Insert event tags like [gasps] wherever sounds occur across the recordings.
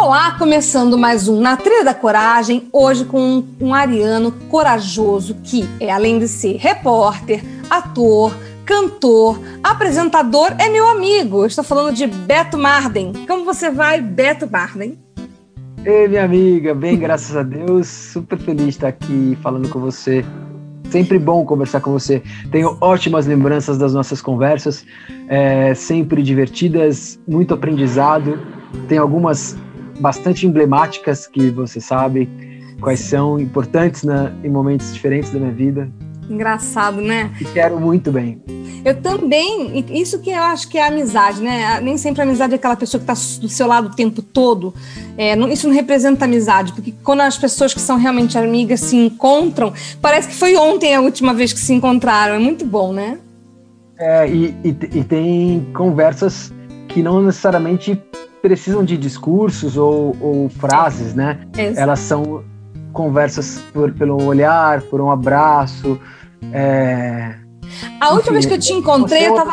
Olá, começando mais um Na Trilha da Coragem, hoje com um, um ariano corajoso que é, além de ser repórter, ator, cantor, apresentador, é meu amigo. estou falando de Beto Marden. Como você vai, Beto Marden? Ei, minha amiga, bem, graças a Deus. Super feliz de estar aqui falando com você. Sempre bom conversar com você. Tenho ótimas lembranças das nossas conversas, é, sempre divertidas, muito aprendizado. Tem algumas bastante emblemáticas que você sabe quais são, importantes na, em momentos diferentes da minha vida. Engraçado, né? E quero muito bem. Eu também, isso que eu acho que é amizade, né? Nem sempre a amizade é aquela pessoa que está do seu lado o tempo todo. É, não, isso não representa amizade, porque quando as pessoas que são realmente amigas se encontram, parece que foi ontem a última vez que se encontraram. É muito bom, né? É, e, e, e tem conversas que não necessariamente precisam de discursos ou, ou frases, né? Exato. Elas são conversas por, pelo olhar, por um abraço. É... A última vez que eu te encontrei, eu tava.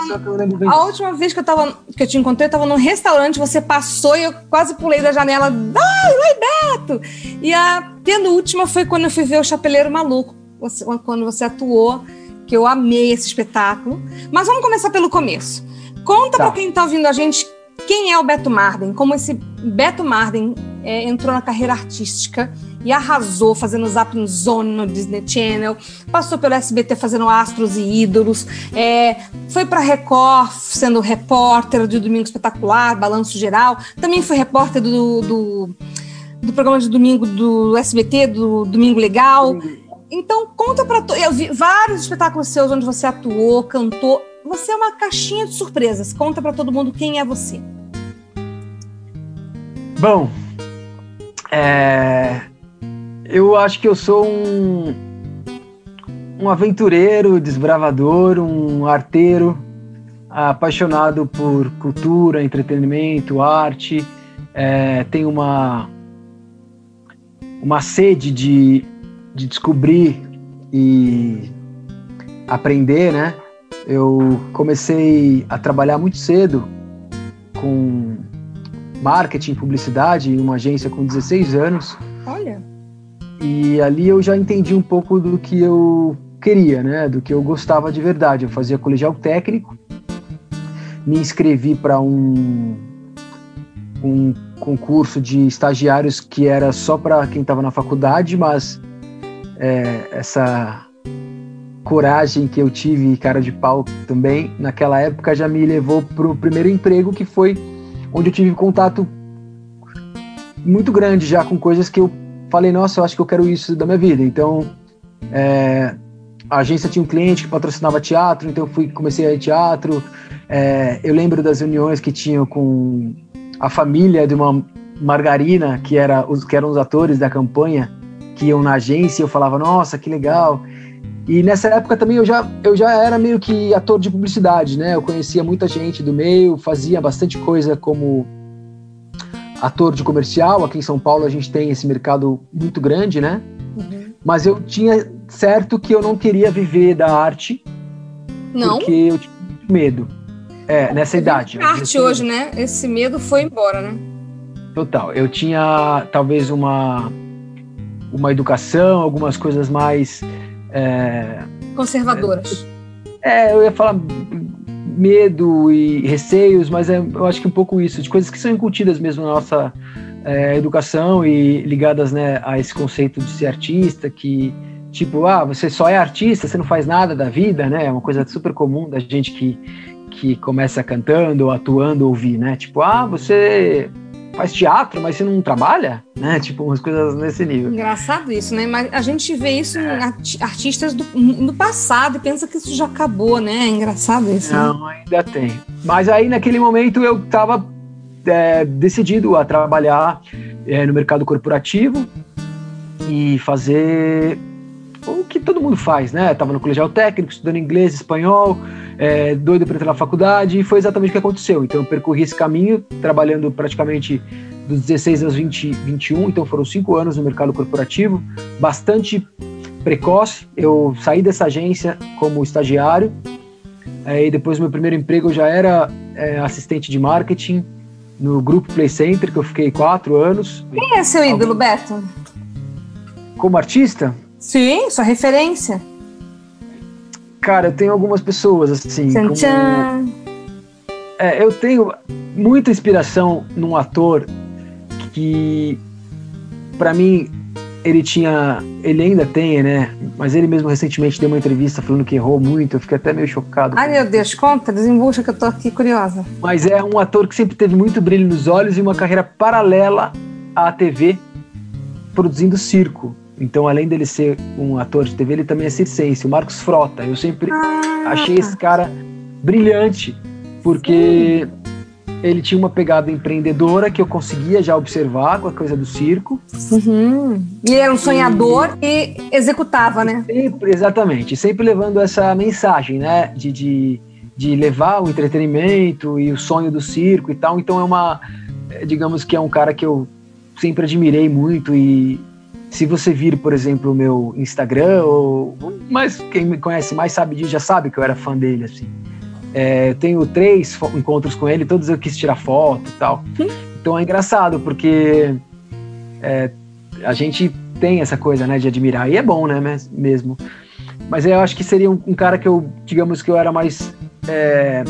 Eu a última vez que eu, tava, que eu te encontrei, eu tava num restaurante, você passou e eu quase pulei da janela. Ai, oi, Beto! E a penúltima foi quando eu fui ver o Chapeleiro Maluco, você, quando você atuou, que eu amei esse espetáculo. Mas vamos começar pelo começo. Conta tá. para quem tá ouvindo a gente quem é o Beto Marden? Como esse Beto Marden é, entrou na carreira artística e arrasou fazendo Zapping Zone no Disney Channel, passou pelo SBT fazendo Astros e Ídolos, é, foi para Record sendo repórter do Domingo Espetacular, Balanço Geral, também foi repórter do, do, do programa de domingo do SBT, do Domingo Legal. Então, conta para Eu vi vários espetáculos seus onde você atuou, cantou. Você é uma caixinha de surpresas. Conta para todo mundo quem é você. Bom, é, eu acho que eu sou um, um aventureiro, desbravador, um arteiro, apaixonado por cultura, entretenimento, arte. É, tenho uma, uma sede de, de descobrir e aprender, né? Eu comecei a trabalhar muito cedo com marketing, publicidade em uma agência com 16 anos. Olha. E ali eu já entendi um pouco do que eu queria, né? Do que eu gostava de verdade. Eu fazia colegial técnico, me inscrevi para um um concurso de estagiários que era só para quem estava na faculdade, mas é, essa coragem que eu tive, cara de pau também, naquela época já me levou para o primeiro emprego que foi onde eu tive contato muito grande já com coisas que eu falei, nossa, eu acho que eu quero isso da minha vida. Então, é, a agência tinha um cliente que patrocinava teatro, então eu fui, comecei a ir teatro. É, eu lembro das reuniões que tinham com a família de uma margarina, que, era, os, que eram os atores da campanha, que iam na agência, e eu falava, nossa, que legal. E nessa época também eu já, eu já era meio que ator de publicidade, né? Eu conhecia muita gente do meio, fazia bastante coisa como ator de comercial. Aqui em São Paulo a gente tem esse mercado muito grande, né? Uhum. Mas eu tinha certo que eu não queria viver da arte. Não. Porque eu tinha muito medo. É, nessa idade. Arte hoje, né? Esse medo foi embora, né? Total. Eu tinha talvez uma uma educação, algumas coisas mais é, Conservadoras. É, eu ia falar medo e receios, mas é, eu acho que um pouco isso, de coisas que são incutidas mesmo na nossa é, educação e ligadas né, a esse conceito de ser artista, que tipo, ah, você só é artista, você não faz nada da vida, né? É uma coisa super comum da gente que, que começa cantando atuando ouvir, né? Tipo, ah, você faz teatro, mas você não trabalha, né? Tipo, umas coisas nesse nível. Engraçado isso, né? Mas a gente vê isso em artistas do, no passado e pensa que isso já acabou, né? É engraçado isso. Né? Não, né? ainda tem. Mas aí, naquele momento, eu tava é, decidido a trabalhar é, no mercado corporativo e fazer todo mundo faz, né? Tava no colegial técnico, estudando inglês, espanhol, é, doido para entrar na faculdade, e foi exatamente o que aconteceu. Então, eu percorri esse caminho, trabalhando praticamente dos 16 aos 20, 21, então foram cinco anos no mercado corporativo, bastante precoce. Eu saí dessa agência como estagiário, aí depois do meu primeiro emprego eu já era é, assistente de marketing no grupo Play Center, que eu fiquei quatro anos. Quem é seu ídolo, Beto? Como artista? Sim, sua referência. Cara, eu tenho algumas pessoas assim. Tchan, como... tchan. É, eu tenho muita inspiração num ator que, para mim, ele tinha. Ele ainda tem, né? Mas ele mesmo recentemente deu uma entrevista falando que errou muito. Eu fiquei até meio chocado. Ai, meu Deus, conta, desembucha que eu tô aqui curiosa. Mas é um ator que sempre teve muito brilho nos olhos e uma carreira paralela à TV, produzindo circo. Então, além dele ser um ator de TV, ele também é circense, o Marcos Frota. Eu sempre ah. achei esse cara brilhante, porque ele tinha uma pegada empreendedora que eu conseguia já observar com a coisa do circo. Uhum. E era um sonhador e, e executava, né? Sempre, exatamente, sempre levando essa mensagem, né? De, de, de levar o entretenimento e o sonho do circo e tal. Então é uma, digamos que é um cara que eu sempre admirei muito e se você vir, por exemplo, o meu Instagram, ou, mas quem me conhece mais sabe disso, já sabe que eu era fã dele, assim. É, tenho três encontros com ele, todos eu quis tirar foto e tal. Então é engraçado, porque é, a gente tem essa coisa, né, de admirar, e é bom, né, mesmo. Mas eu acho que seria um, um cara que eu, digamos que eu era mais... É,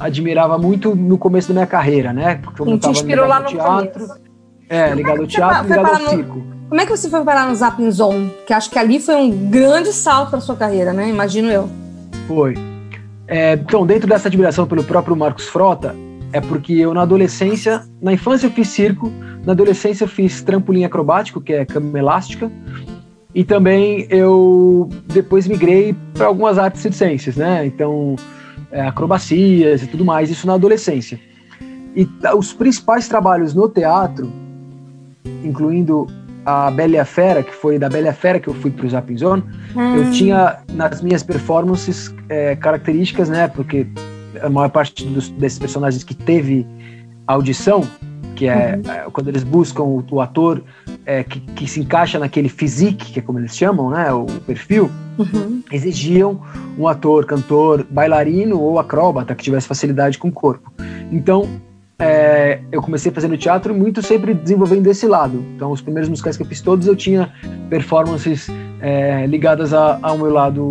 admirava muito no começo da minha carreira, né? Porque eu te inspirou lá no teatro. Começo. É, ligado ao teatro, ligado ao circo. Como é que você foi parar no Zapping Zone? Que acho que ali foi um grande salto para sua carreira, né? Imagino eu. Foi. É, então, dentro dessa admiração pelo próprio Marcos Frota, é porque eu na adolescência, na infância eu fiz circo, na adolescência eu fiz trampolim acrobático, que é cama elástica, e também eu depois migrei para algumas artes circenses, né? Então, é, acrobacias e tudo mais, isso na adolescência. E os principais trabalhos no teatro, incluindo a Bela e a Fera, que foi da Bela e a Fera que eu fui pro Zapping Zone, hum. eu tinha nas minhas performances é, características, né? Porque a maior parte dos, desses personagens que teve audição, que é, uhum. é quando eles buscam o, o ator é, que, que, se encaixa naquele physique, que é como eles chamam, né? O perfil, uhum. exigiam um ator, cantor, bailarino ou acróbata que tivesse facilidade com o corpo. Então, é, eu comecei fazendo teatro muito sempre desenvolvendo esse lado. Então, os primeiros musicais que eu fiz todos, eu tinha performances é, ligadas a, ao meu lado,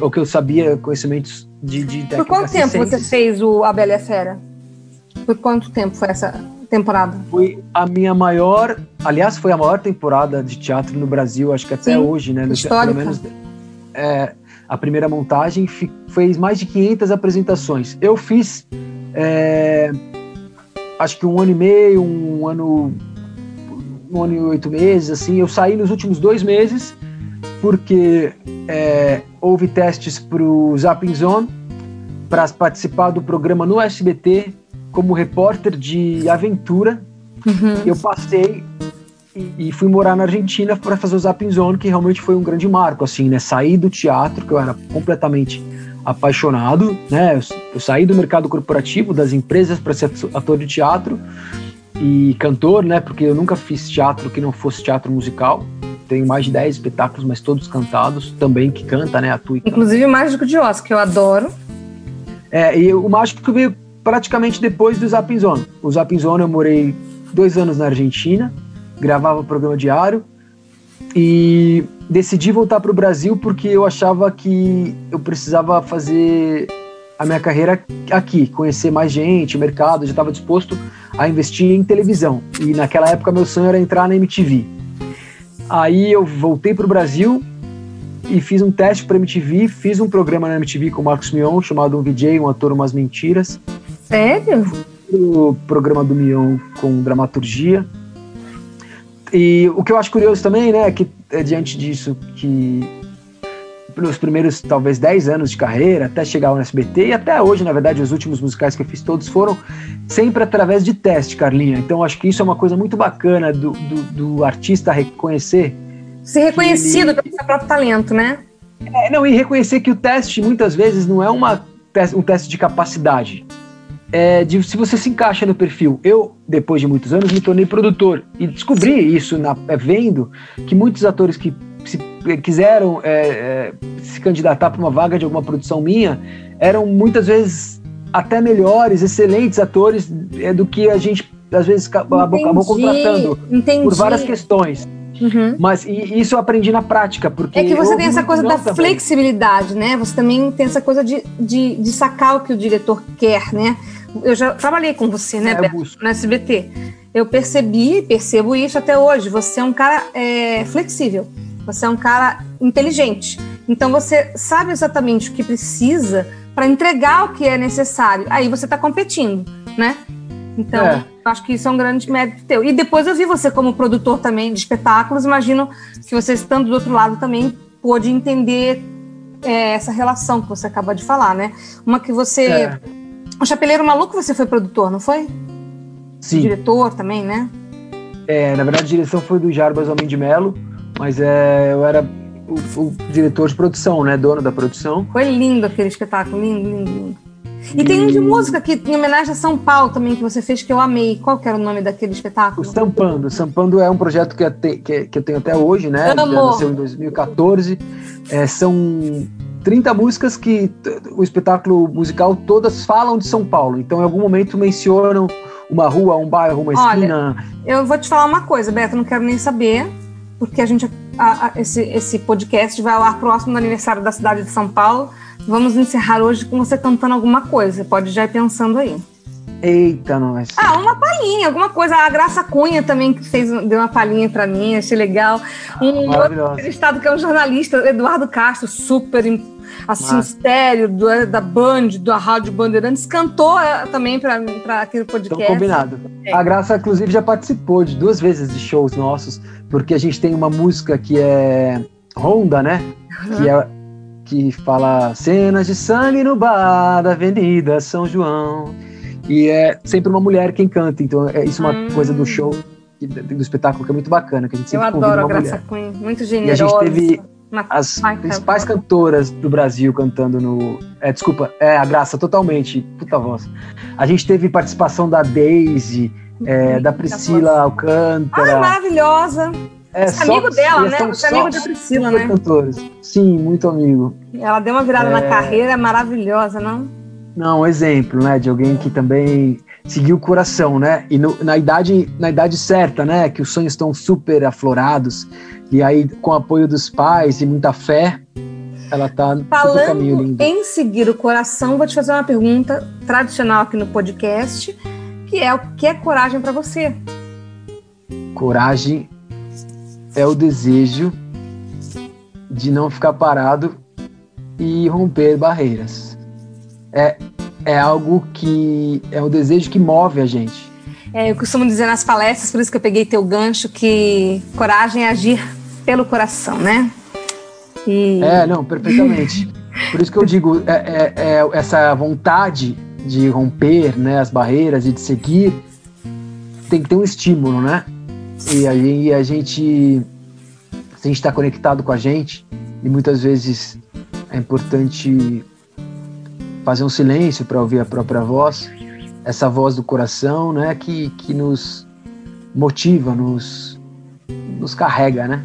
ao que eu sabia, conhecimentos de, de Por quanto tempo você fez o A Bela e a Fera? Por quanto tempo foi essa temporada? Foi a minha maior, aliás, foi a maior temporada de teatro no Brasil, acho que até Sim, hoje, né? Histórica. Pelo menos, é, a primeira montagem fez mais de 500 apresentações. Eu fiz é, acho que um ano e meio, um ano, um ano e oito meses, assim. Eu saí nos últimos dois meses porque é, houve testes para o Zapping Zone para participar do programa no SBT como repórter de aventura. Uhum. Eu passei e, e, fui morar na Argentina para fazer o Zapping Zone, que realmente foi um grande marco, assim, né? Saí do teatro, que eu era completamente apaixonado, né? Eu, saí do mercado corporativo, das empresas, para ser ator de teatro e cantor, né? Porque eu nunca fiz teatro que não fosse teatro musical. Tenho mais de 10 espetáculos, mas todos cantados, também que canta, né? Atua Inclusive o Mágico de Oz, que eu adoro. É, e o Mágico veio praticamente depois do Zapping Zone. O Zapping Zone eu morei dois anos na Argentina, gravava o programa diário, e decidi voltar para o Brasil porque eu achava que eu precisava fazer a minha carreira aqui, conhecer mais gente, mercado, já estava disposto a investir em televisão. E naquela época meu sonho era entrar na MTV. Aí eu voltei para o Brasil e fiz um teste para MTV, fiz um programa na MTV com o Marcos Mion chamado Um VJ, um ator umas mentiras. Sério? o programa do Mion com dramaturgia. E o que eu acho curioso também, né, é que diante disso que nos primeiros talvez 10 anos de carreira, até chegar ao SBT e até hoje, na verdade, os últimos musicais que eu fiz todos foram sempre através de teste, Carlinha. Então acho que isso é uma coisa muito bacana do, do, do artista reconhecer. Ser reconhecido ele... pelo seu próprio talento, né? É, não, e reconhecer que o teste muitas vezes não é uma, um teste de capacidade. É de se você se encaixa no perfil. Eu, depois de muitos anos, me tornei produtor e descobri isso na, é, vendo que muitos atores que se quiseram é, é, se candidatar para uma vaga de alguma produção minha eram muitas vezes até melhores, excelentes atores é, do que a gente às vezes acabou, acabou contratando entendi. por várias questões. Uhum. Mas isso eu aprendi na prática, porque. É que você tem essa coisa da também. flexibilidade, né? Você também tem essa coisa de, de, de, sacar o que o diretor quer, né? Eu já trabalhei com você, né, é, Beto, no SBT. Eu percebi, percebo isso até hoje. Você é um cara é, flexível. Você é um cara inteligente. Então você sabe exatamente o que precisa para entregar o que é necessário. Aí você está competindo, né? Então, é. acho que isso é um grande mérito teu. E depois eu vi você como produtor também de espetáculos. Imagino que você, estando do outro lado, também pôde entender é, essa relação que você acaba de falar, né? Uma que você. É. O Chapeleiro Maluco você foi produtor, não foi? Sim. Diretor também, né? É, na verdade, a direção foi do Jarbas Homem de Melo, mas é, eu era o, o, diretor de produção, né? Dono da produção. Foi lindo aquele espetáculo, lindo, lindo, lindo. E, e, tem um de música que em homenagem a São Paulo também que você fez que eu amei. Qual que era o nome daquele espetáculo? O Sampando. Sampando é um projeto que eu, te, que, que eu tenho até hoje, né? Amo. Já nasceu em 2014. É, são 30 músicas que o espetáculo musical todas falam de São Paulo. Então, em algum momento mencionam uma rua, um bairro, uma esquina. Olha, eu vou te falar uma coisa, Beto, não quero nem saber porque a gente a, a, esse, esse podcast vai ao ar próximo do aniversário da cidade de São Paulo. Vamos encerrar hoje com você cantando alguma coisa. Pode já ir pensando aí. Eita, nós. Ah, uma palhinha, alguma coisa. A Graça Cunha também que fez, deu uma palhinha para mim, achei legal. Um outro estado que é um jornalista, Eduardo Castro, super assim, estéreo do, da Band, da Rádio Bandeirantes, cantou é, também para aquele podcast. Então, combinado. É. A Graça, inclusive, já participou de duas vezes de shows nossos, porque a gente tem uma música que é Honda, né? Uhum. Que é que fala cenas de sangue no bar da Avenida São João. E é sempre uma mulher quem canta, então é isso é uma hum. coisa do show, do espetáculo que é muito bacana, que a gente sempre Eu adoro a Graça Cunha, muito generosa. E a gente teve as principais cantoras do Brasil cantando no. É, desculpa, é a Graça, totalmente. Puta voz. A gente teve participação da Daisy, é, da Priscila Alcântara. Ah, maravilhosa. É, é amigo dela, né? É amigo da Priscila, né? Cantores. Sim, muito amigo. Ela deu uma virada é... na carreira maravilhosa, não? Não, um exemplo, né? De alguém que também seguiu o coração, né? E no, na, idade, na idade certa, né? Que os sonhos estão super aflorados. E aí, com o apoio dos pais e muita fé, ela tá Falando no caminho lindo. em seguir o coração, vou te fazer uma pergunta tradicional aqui no podcast, que é o que é coragem para você? Coragem é o desejo de não ficar parado e romper barreiras. É, é algo que é o desejo que move a gente. É, eu costumo dizer nas palestras, por isso que eu peguei teu gancho, que coragem é agir pelo coração, né? E... É, não, perfeitamente. [laughs] Por isso que eu digo, é, é, é, essa vontade de romper né, as barreiras e de seguir tem que ter um estímulo, né? E aí a gente, se a gente está conectado com a gente, e muitas vezes é importante fazer um silêncio para ouvir a própria voz, essa voz do coração, né, que, que nos motiva, nos, nos carrega, né?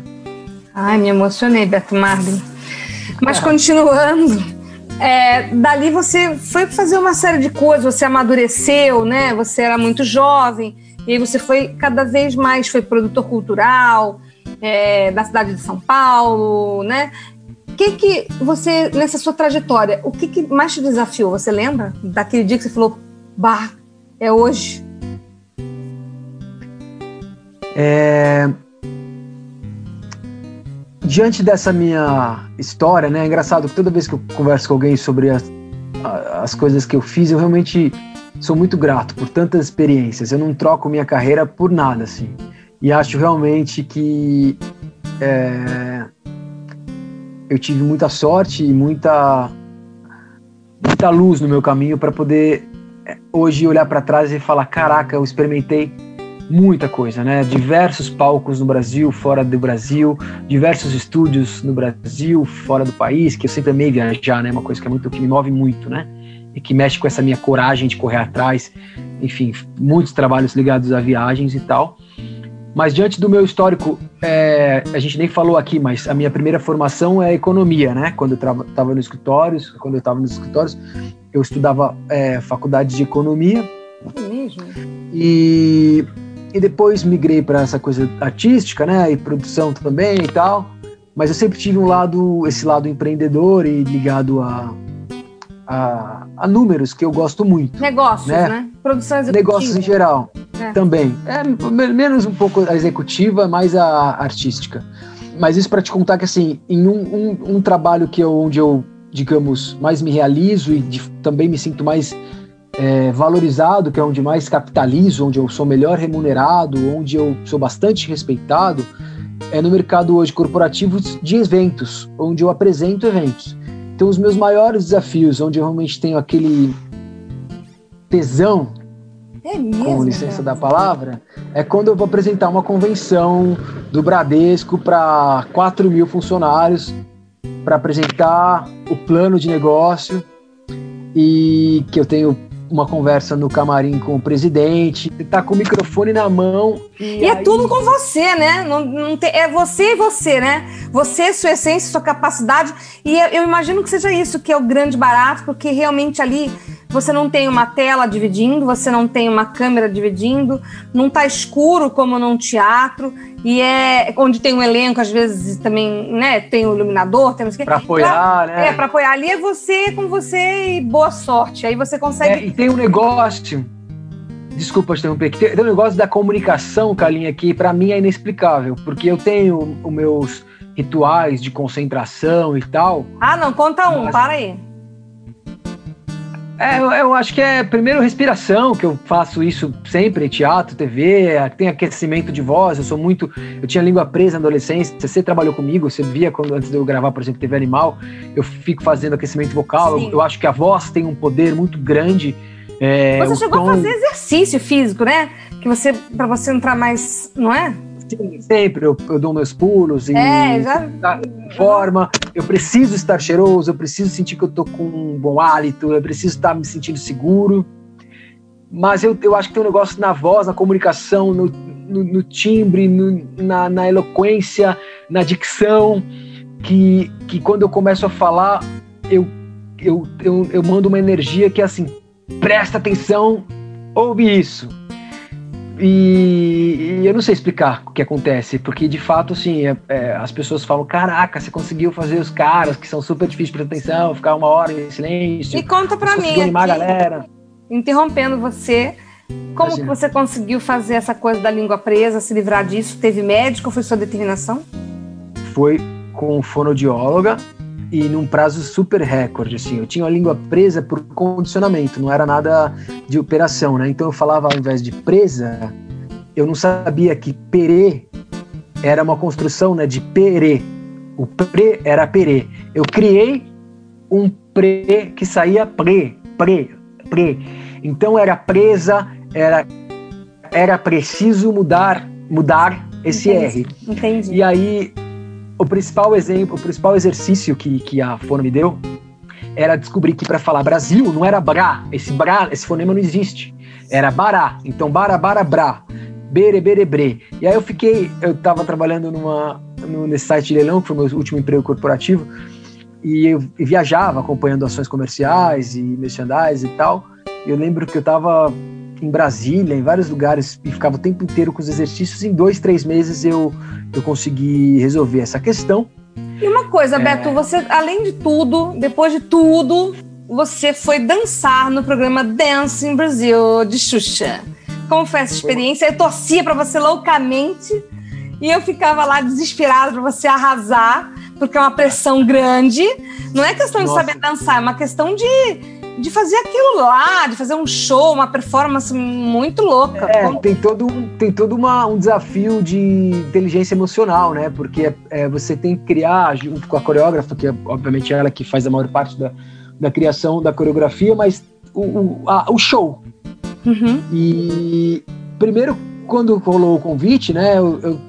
Ai, me emocionei, Beto Marlin. Mas é. continuando, é, dali você foi fazer uma série de coisas, você amadureceu, né? Você era muito jovem, e aí você foi cada vez mais, foi produtor cultural é, da cidade de São Paulo, né? Que que você, nessa sua trajetória, o que, que mais te desafiou? Você lembra daquele dia que você falou, bah, é hoje? É, diante dessa minha história, né? É engraçado que toda vez que eu converso com alguém sobre as, as coisas que eu fiz, eu realmente sou muito grato por tantas experiências. Eu não troco minha carreira por nada, assim. E acho realmente que é, eu tive muita sorte e muita, muita luz no meu caminho para poder é, hoje olhar para trás e falar: caraca, eu experimentei muita coisa, né? Diversos palcos no Brasil, fora do Brasil, diversos estúdios no Brasil, fora do país, que eu sempre amei viajar, né? Uma coisa que é muito que me move muito, né? E que mexe com essa minha coragem de correr atrás, enfim, muitos trabalhos ligados a viagens e tal. Mas diante do meu histórico, é, a gente nem falou aqui, mas a minha primeira formação é economia, né? Quando eu estava no escritórios, quando eu estava nos escritórios, eu estudava é, faculdade de economia. É mesmo? E, e depois migrei para essa coisa artística, né? E produção também e tal. Mas eu sempre tive um lado, esse lado empreendedor e ligado a, a, a números, que eu gosto muito. Negócios, né? né? Produção executiva. Negócios em geral. É. Também. É, menos um pouco a executiva, mais a artística. Mas isso para te contar que, assim, em um, um, um, trabalho que eu, onde eu, digamos, mais me realizo e de, também me sinto mais é, valorizado, que é onde mais capitalizo, onde eu sou melhor remunerado, onde eu sou bastante respeitado, é no mercado hoje corporativo de eventos, onde eu apresento eventos. Então, os meus maiores desafios, onde eu realmente tenho aquele tesão é mesmo, com licença da palavra, é quando eu vou apresentar uma convenção do Bradesco para 4 mil funcionários para apresentar o plano de negócio e que eu tenho uma conversa no camarim com o presidente, tá com o microfone na mão. E, e é aí... é tudo com você, né? Não, não tem, é você e você, né? Você, sua essência, sua capacidade. E eu, eu imagino que seja isso que é o grande barato, porque realmente ali você não tem uma tela dividindo, você não tem uma câmera dividindo, não está escuro como num teatro, e é onde tem um elenco, às vezes também, né, tem o um iluminador, tem Para apoiar, pra, né? É, para apoiar. Ali é você com você e boa sorte. Aí você consegue. É, e tem um negócio. Desculpa te interromper, tem, tem um negócio da comunicação, Kalinha, que para mim é inexplicável, porque eu tenho os meus rituais de concentração e tal. Ah, não, conta um, mas... para aí. É, eu, eu, acho que é primeiro respiração, que eu faço isso sempre, teatro, TV, tem aquecimento de voz, eu sou muito. Eu tinha língua presa na adolescência, você trabalhou comigo, você via quando antes de eu gravar, por exemplo, TV Animal, eu fico fazendo aquecimento vocal. Eu, eu, acho que a voz tem um poder muito grande. É, você chegou tom... a fazer exercício físico, né? Que você, para você entrar mais, não é? Sim, sempre eu, eu dou meus pulos e é, já... forma. Eu preciso estar cheiroso, eu preciso sentir que eu tô com um bom hálito, eu preciso estar me sentindo seguro. Mas eu, eu acho que tem um negócio na voz, na comunicação, no, no, no timbre, no, na, na eloquência, na dicção, que, que quando eu começo a falar, eu, eu, eu, eu mando uma energia que é assim, presta atenção, ouve isso e, e, eu não sei explicar o que acontece, porque de fato, assim, é, é, as pessoas falam: caraca, você conseguiu fazer os caras que são super difíceis de prestar atenção, ficar uma hora em silêncio. E conta pra mim. animar aqui, a galera. Interrompendo você, como Imagina. que você conseguiu fazer essa coisa da língua presa, se livrar disso? Teve médico? Foi sua determinação? Foi com fonoaudióloga e num prazo super recorde, assim. Eu tinha a língua presa por condicionamento, não era nada de operação, né? Então eu falava ao invés de presa, eu não sabia que perê era uma construção, né, de perê. O pre era perê. Eu criei um pre que saía pre, pre, pre. Então era presa, era era preciso mudar, mudar esse Entendi. R. Entendi. E aí o principal exemplo, o principal exercício que, que a Fono me deu era descobrir que para falar Brasil não era bra, esse bra, esse fonema não existe. Era bará. Então bara bara bra. Bere bere bre. E aí eu fiquei, eu estava trabalhando numa nesse site de leilão, que foi meu último emprego corporativo, e eu viajava acompanhando ações comerciais e merchandise e tal. Eu lembro que eu estava em Brasília, em vários lugares, e ficava o tempo inteiro com os exercícios. Em dois, três meses eu, eu consegui resolver essa questão. E uma coisa, é... Beto, você, além de tudo, depois de tudo, você foi dançar no programa Dance in Brasil de Xuxa. Como foi essa experiência? Eu torcia para você loucamente e eu ficava lá desesperada para você arrasar, porque é uma pressão grande. Não é questão Nossa. de saber dançar, é uma questão de de fazer aquilo lá, de fazer um show, uma performance muito louca. É, Como... tem todo, tem todo uma, um desafio de inteligência emocional, né? Porque é, você tem que criar, junto com a coreógrafa, que é obviamente ela que faz a maior parte da, da criação da coreografia, mas o, o, a, o show. Uhum. E primeiro, quando rolou o convite, né? Eu, eu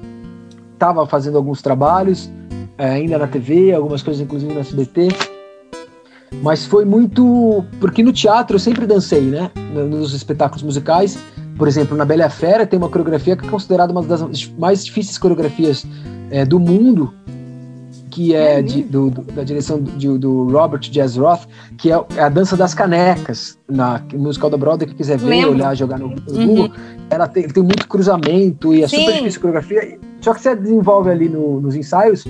tava fazendo alguns trabalhos, é, ainda na TV, algumas coisas inclusive no SBT. Mas foi muito. Porque no teatro eu sempre dancei, né? Nos espetáculos musicais. Por exemplo, na Bela Fera tem uma coreografia que é considerada uma das mais difíceis coreografias é, do mundo, que é, é de, do, do, da direção do, do, Robert Jazz Roth, que é, é a dança das canecas, na musical da Broadway, que quiser ver, Lembro. olhar, jogar no, uhum. Google. Ela tem, tem muito cruzamento e é Sim. super difícil a coreografia. Só que você desenvolve ali no, nos ensaios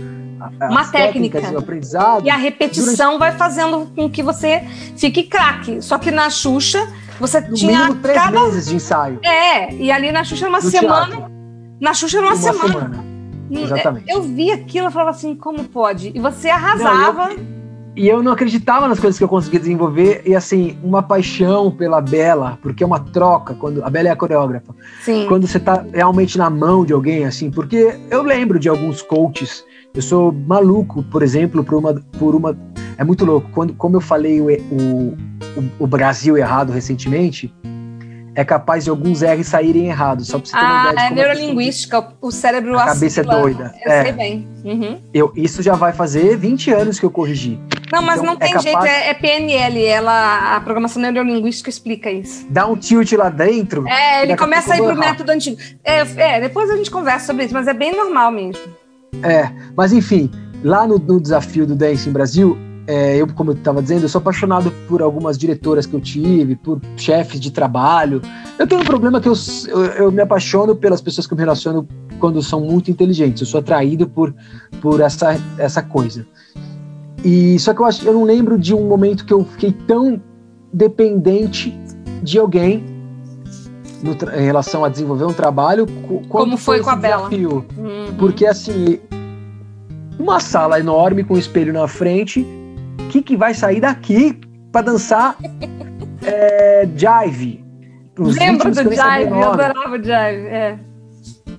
uma técnica. o aprendizado. E a repetição durante... vai fazendo com que você fique craque. Só que na Xuxa, você no tinha. Mínimo três cada... meses de ensaio. É, e ali na Xuxa era uma semana. Teatro. Na Xuxa era uma, uma semana. semana. Hum, Exatamente. Eu vi aquilo e falava assim, como pode? E você arrasava. Não, eu e eu não acreditava nas coisas que eu conseguia desenvolver e assim uma paixão pela Bela porque é uma troca quando a Bela é a coreógrafa Sim. quando você tá realmente na mão de alguém assim porque eu lembro de alguns coaches eu sou maluco por exemplo por uma por uma é muito louco quando como eu falei o, o, o Brasil errado recentemente é capaz de alguns R's saírem errados, só pra você ter uma ah, ideia. É neurolinguística, o cérebro A cabeça é doida. Eu é. sei bem. Uhum. Eu, isso já vai fazer 20 anos que eu corrigi. Não, mas então, não é tem é capaz... jeito, é, é, PNL, ela, a programação neurolinguística explica isso. Dá um tilt lá dentro. É, ele começa a ir pro método antigo. É, é, depois a gente conversa sobre isso, mas é bem normal mesmo. É, mas enfim, lá no, no desafio do Dance em Brasil, é, eu, como eu estava dizendo, eu sou apaixonado por algumas diretoras que eu tive, por chefes de trabalho. Eu tenho um problema que eu, eu, eu, me apaixono pelas pessoas que eu me relaciono quando são muito inteligentes. Eu sou atraído por, por essa, essa coisa. E só que eu acho, eu não lembro de um momento que eu fiquei tão dependente de alguém no, em relação a desenvolver um trabalho como foi, com a Bela. Uhum. Porque assim, uma sala enorme com um espelho na frente que, que vai sair daqui para dançar é, jive. Lembro do jive, eu adorava o jive, é.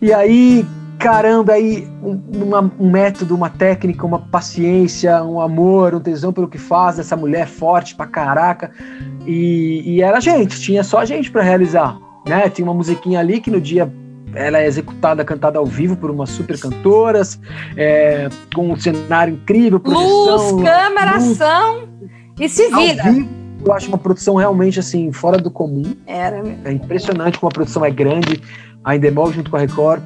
E aí, caramba, aí um, uma, um método, uma técnica, uma paciência, um amor, um tesão pelo que faz, essa mulher forte pra caraca. E, e era gente, tinha só gente para realizar. Né? Tinha uma musiquinha ali que no dia ela é executada, cantada ao vivo por umas super cantoras, é, com um cenário incrível, produção, luz, câmera, luz, ação e se vira. Vivo, eu acho uma produção realmente assim fora do comum. Era. É impressionante como a produção é grande. A Endemol junto com a Record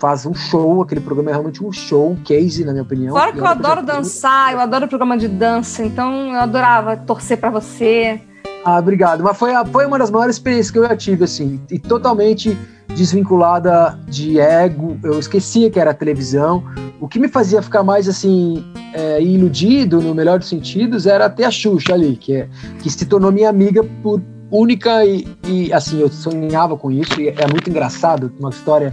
faz um show, aquele programa é realmente um show, um case, na minha opinião. Fora que eu adoro dançar, eu adoro programa de dança, então eu adorava torcer para você. Ah, obrigado. Mas foi, foi uma das maiores experiências que eu já tive, assim, e totalmente desvinculada de ego. Eu esquecia que era televisão. O que me fazia ficar mais assim é, iludido, no melhor dos sentidos, era ter a Xuxa ali, que, é, que se tornou minha amiga por única e, e assim eu sonhava com isso. E é muito engraçado, uma história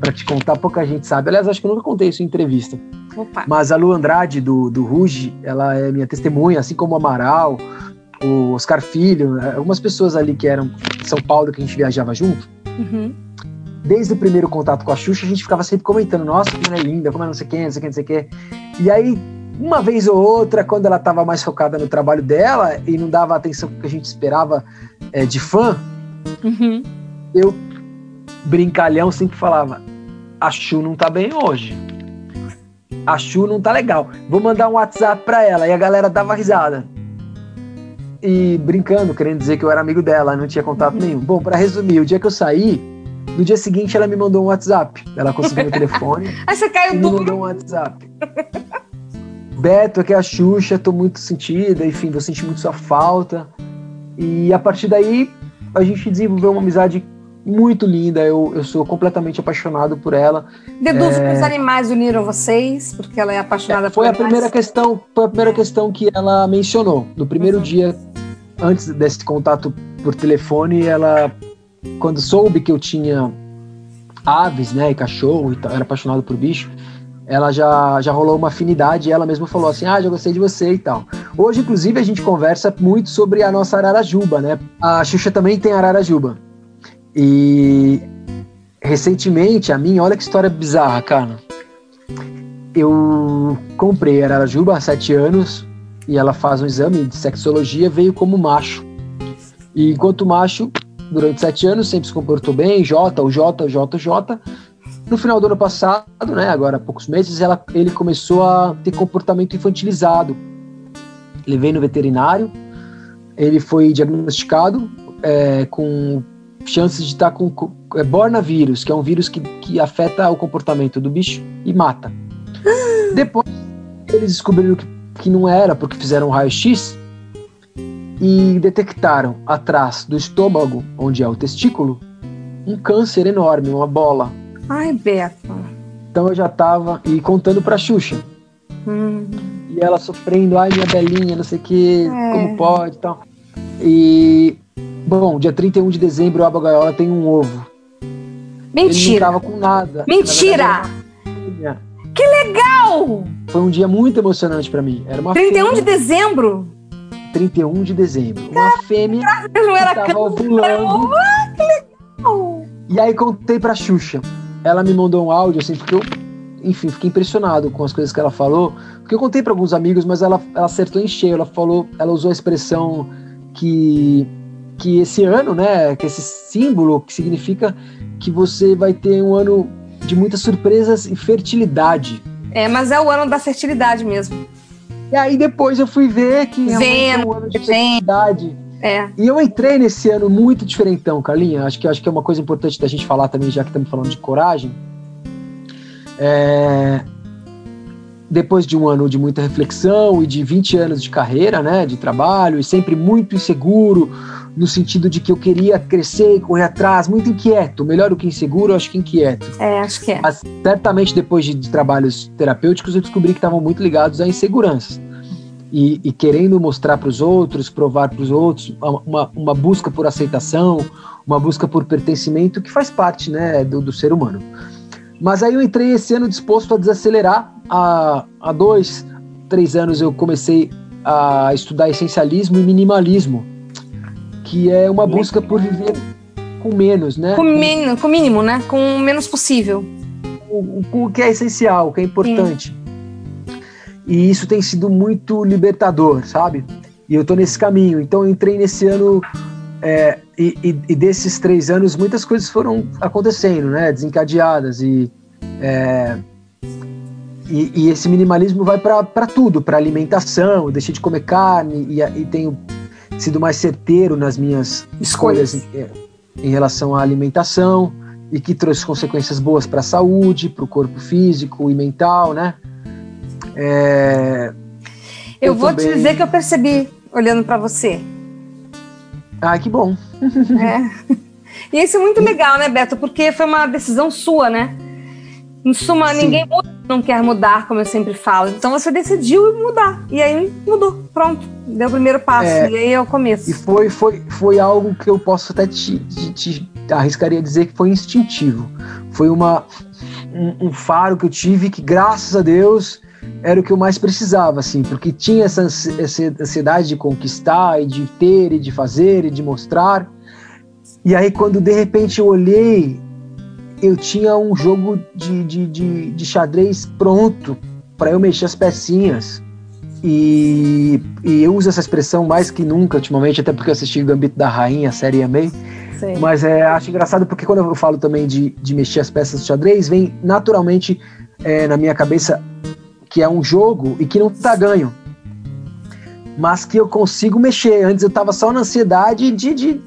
para te contar, pouca gente sabe. Aliás, acho que eu nunca contei isso em entrevista. Opa. Mas a Lu Andrade do, do Ruge, ela é minha testemunha, assim como o Amaral, o Oscar Filho, algumas pessoas ali que eram de São Paulo que a gente viajava junto. Uhum desde o primeiro contato com a Xuxa, a gente ficava sempre comentando, nossa, como é linda, como é não sei quem, não sei quem, não sei quem. E aí, uma vez ou outra, quando ela estava mais focada no trabalho dela e não dava a atenção que a gente esperava é, de fã, uhum. eu, brincalhão, sempre falava, a Xu não tá bem hoje. A Xu não tá legal. Vou mandar um WhatsApp pra ela. E a galera dava risada. E brincando, querendo dizer que eu era amigo dela, não tinha contato nenhum. Bom, para resumir, o dia que eu saí, no dia seguinte, ela me mandou um WhatsApp. Ela conseguiu meu [laughs] telefone. Aí você caiu e tudo. me mandou um WhatsApp. Beto, aqui é a Xuxa, tô muito sentida, enfim, vou sentir muito sua falta. E a partir daí, a gente desenvolveu uma amizade muito linda. Eu, eu sou completamente apaixonado por ela. Deduzo é... que os animais uniram vocês, porque ela é apaixonada é, foi por a primeira questão Foi a primeira questão que ela mencionou. No primeiro uhum. dia, antes desse contato por telefone, ela quando soube que eu tinha aves, né, e cachorro, e era apaixonado por bicho, ela já, já rolou uma afinidade e ela mesma falou assim: Ah, já gostei de você e tal. Hoje, inclusive, a gente conversa muito sobre a nossa Ararajuba, né? A Xuxa também tem Ararajuba. E recentemente, a minha, olha que história bizarra, cara. Eu comprei Ararajuba há sete anos e ela faz um exame de sexologia, veio como macho. E enquanto macho, durante sete anos, sempre se comportou bem, J, o J, o J, o J. No final do ano passado, né, agora há poucos meses, ela, ele começou a ter comportamento infantilizado. Levei no veterinário, ele foi diagnosticado é, com chances de estar com é, bornavírus, que é um vírus que, que afeta o comportamento do bicho e mata. [gasps] Depois, eles descobriram que, que não era, porque fizeram um raio-x e detectaram atrás do estômago, onde é o testículo, um câncer enorme, uma bola Ai, Beto. Então eu já tava e contando pra Xuxa. Hum. E ela sofrendo, ai minha belinha, não sei o que, é. como pode e tal. E, bom, dia 31 de dezembro o Aba Gaiola tem um ovo. Mentira. Ele não tava com nada. Mentira! Que legal! Foi um dia muito emocionante para mim. Era uma 31 fêmea, de dezembro? 31 de dezembro. Uma fêmea não era que tava ovulando. E aí contei pra Xuxa ela me mandou um áudio, assim, porque eu, enfim, fiquei impressionado com as coisas que ela falou. Porque eu contei para alguns amigos, mas ela, ela acertou em cheio. Ela falou, ela usou a expressão que, que esse ano, né, que esse símbolo que significa que você vai ter um ano de muitas surpresas e fertilidade. É, mas é o ano da fertilidade mesmo. E aí depois eu fui ver que é um ano de fertilidade. É. E eu entrei nesse ano muito diferentão, Carlinha. Acho que, acho que é uma coisa importante da gente falar também, já que estamos falando de coragem. É... Depois de um ano de muita reflexão e de 20 anos de carreira, né, de trabalho, e sempre muito inseguro, no sentido de que eu queria crescer e correr atrás, muito inquieto. Melhor do que inseguro, acho que inquieto. É, acho que é. Mas certamente depois de, de trabalhos terapêuticos, eu descobri que estavam muito ligados a inseguranças e, e querendo mostrar para os outros, provar para os outros, uma, uma busca por aceitação, uma busca por pertencimento que faz parte né, do, do ser humano. Mas aí eu entrei esse ano disposto a desacelerar. Há, há dois, três anos eu comecei a estudar essencialismo e minimalismo, que é uma busca por viver com menos, né? Com, men com mínimo, né? Com o menos possível. O, o, o que é essencial, o que é importante. Sim. E isso tem sido muito libertador, sabe? E eu tô nesse caminho. Então eu entrei nesse ano é, e, e, e, desses três anos muitas coisas foram acontecendo, né? Desencadeadas e é, e, e, esse minimalismo vai para tudo, para alimentação. Eu deixei de comer carne e, e, tenho sido mais certeiro nas minhas escolhas, em, em, relação à alimentação e que trouxe consequências boas para a saúde, para o corpo físico e mental, né? É, eu, eu, vou também... te dizer que eu percebi olhando para você. Ah, que bom. É. [laughs] E isso é muito legal, né, Beto? Porque foi uma decisão sua, né? Em suma, Sim. ninguém não quer mudar, como eu sempre falo. Então você decidiu mudar. E aí mudou. Pronto. Deu o primeiro passo. É, e aí é o começo. E foi, foi, foi algo que eu posso até te, te, te arriscaria dizer que foi instintivo. Foi uma, um, um, faro que eu tive que, graças a Deus, era o que eu mais precisava, assim, porque tinha essa, essa ansiedade de conquistar e de ter e de fazer e de mostrar. E aí, quando de repente eu olhei, eu tinha um jogo de, de, de, de xadrez pronto para eu mexer as pecinhas. E, e, eu uso essa expressão mais que nunca ultimamente, até porque eu assisti o Gambito da Rainha, a série amei. Sim. Mas é, acho engraçado porque quando eu falo também de, de mexer as peças do xadrez, vem naturalmente é, na minha cabeça que é um jogo e que não tá ganho. Mas que eu consigo mexer. Antes eu tava só na ansiedade de. de,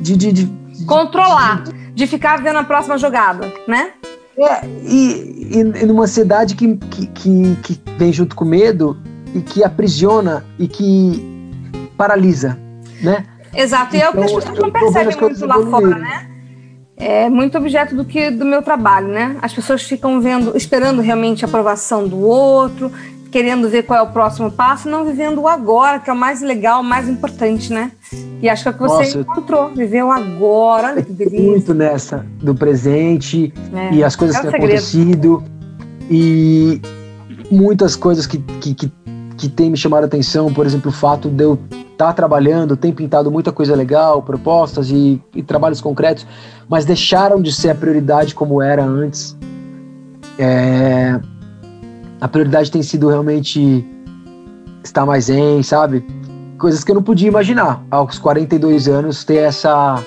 de, de, de Controlar, de, ficar vendo a próxima jogada, né? É, e, e, e numa ansiedade que, que, que, que vem junto com medo e que aprisiona e que paralisa, né? Exato, e então, é o que as então, pessoas não percebem muito lá fora, né? é muito objeto do que do meu trabalho, né? As pessoas ficam vendo, esperando realmente a aprovação do outro, querendo ver qual é o próximo passo, não vivendo o agora, que é o mais legal, o mais importante, né? E acho que é o que você Nossa, encontrou, viver o agora, olha que delícia. Muito nessa do presente é, e as coisas é que têm acontecido e muitas coisas que, que, que que tem me chamado a atenção, por exemplo, o fato de eu estar tá trabalhando, tem pintado muita coisa legal, propostas e, e, trabalhos concretos, mas deixaram de ser a prioridade como era antes. É, a prioridade tem sido realmente estar mais em, sabe? Coisas que eu não podia imaginar aos 42 anos ter essa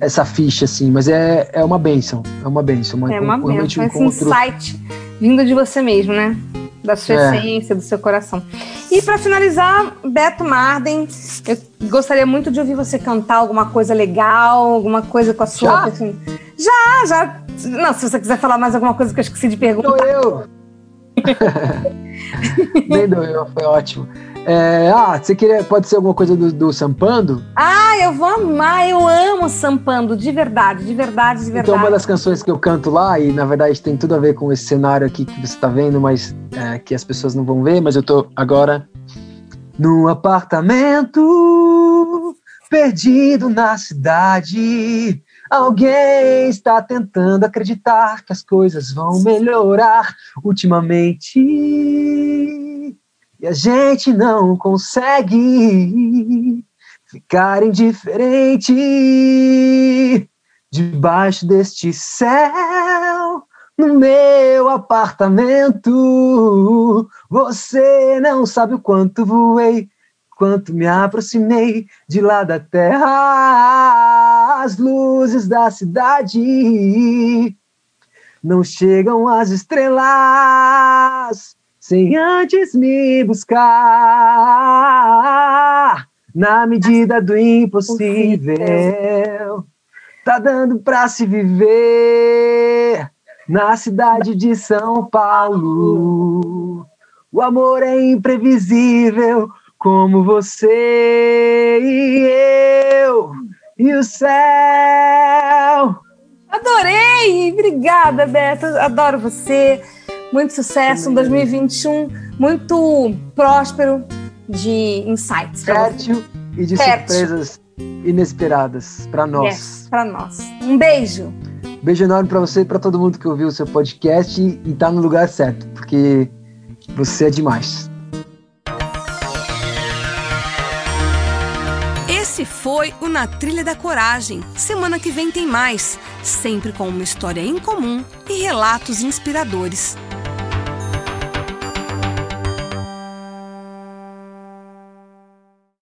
essa ficha assim, mas é, é uma benção, é uma benção, uma, é uma benção, esse encontro... insight vindo de você mesmo, né? Da sua é. essência, do seu coração. E para finalizar, Beto Marden, eu gostaria muito de ouvir você cantar alguma coisa legal, alguma coisa com a sua. Já, já, já. Não, se você quiser falar mais alguma coisa que eu esqueci de perguntar. Sou [laughs] eu. Nem doeu, foi ótimo. É, ah, você queria. Pode ser alguma coisa do, do, Sampando? Ah, eu vou amar, eu amo Sampando, de verdade, de verdade, de verdade. Então, uma das canções que eu canto lá, e na verdade tem tudo a ver com esse cenário aqui que você está vendo, mas é, que as pessoas não vão ver, mas eu tô agora num apartamento perdido na cidade. Alguém está tentando acreditar que as coisas vão melhorar ultimamente. E a gente não consegue ficar indiferente debaixo deste céu. No meu apartamento, você não sabe o quanto voei, quanto me aproximei de lá da terra. As luzes da cidade não chegam às estrelas sem antes me buscar na medida do impossível. Tá dando pra se viver na cidade de São Paulo. O amor é imprevisível, como você e eu e o céu. Adorei! Obrigada, Beto. Adoro você. Muito sucesso, um 2021 muito próspero de insights. Fértil e de Fértil. surpresas inesperadas para nós. Yes, para nós. Um beijo. Beijo enorme para você e para todo mundo que ouviu o seu podcast e, está no lugar certo, porque você é demais. Esse foi o Na Trilha da Coragem. Semana que vem tem mais, sempre com uma história em comum e relatos inspiradores.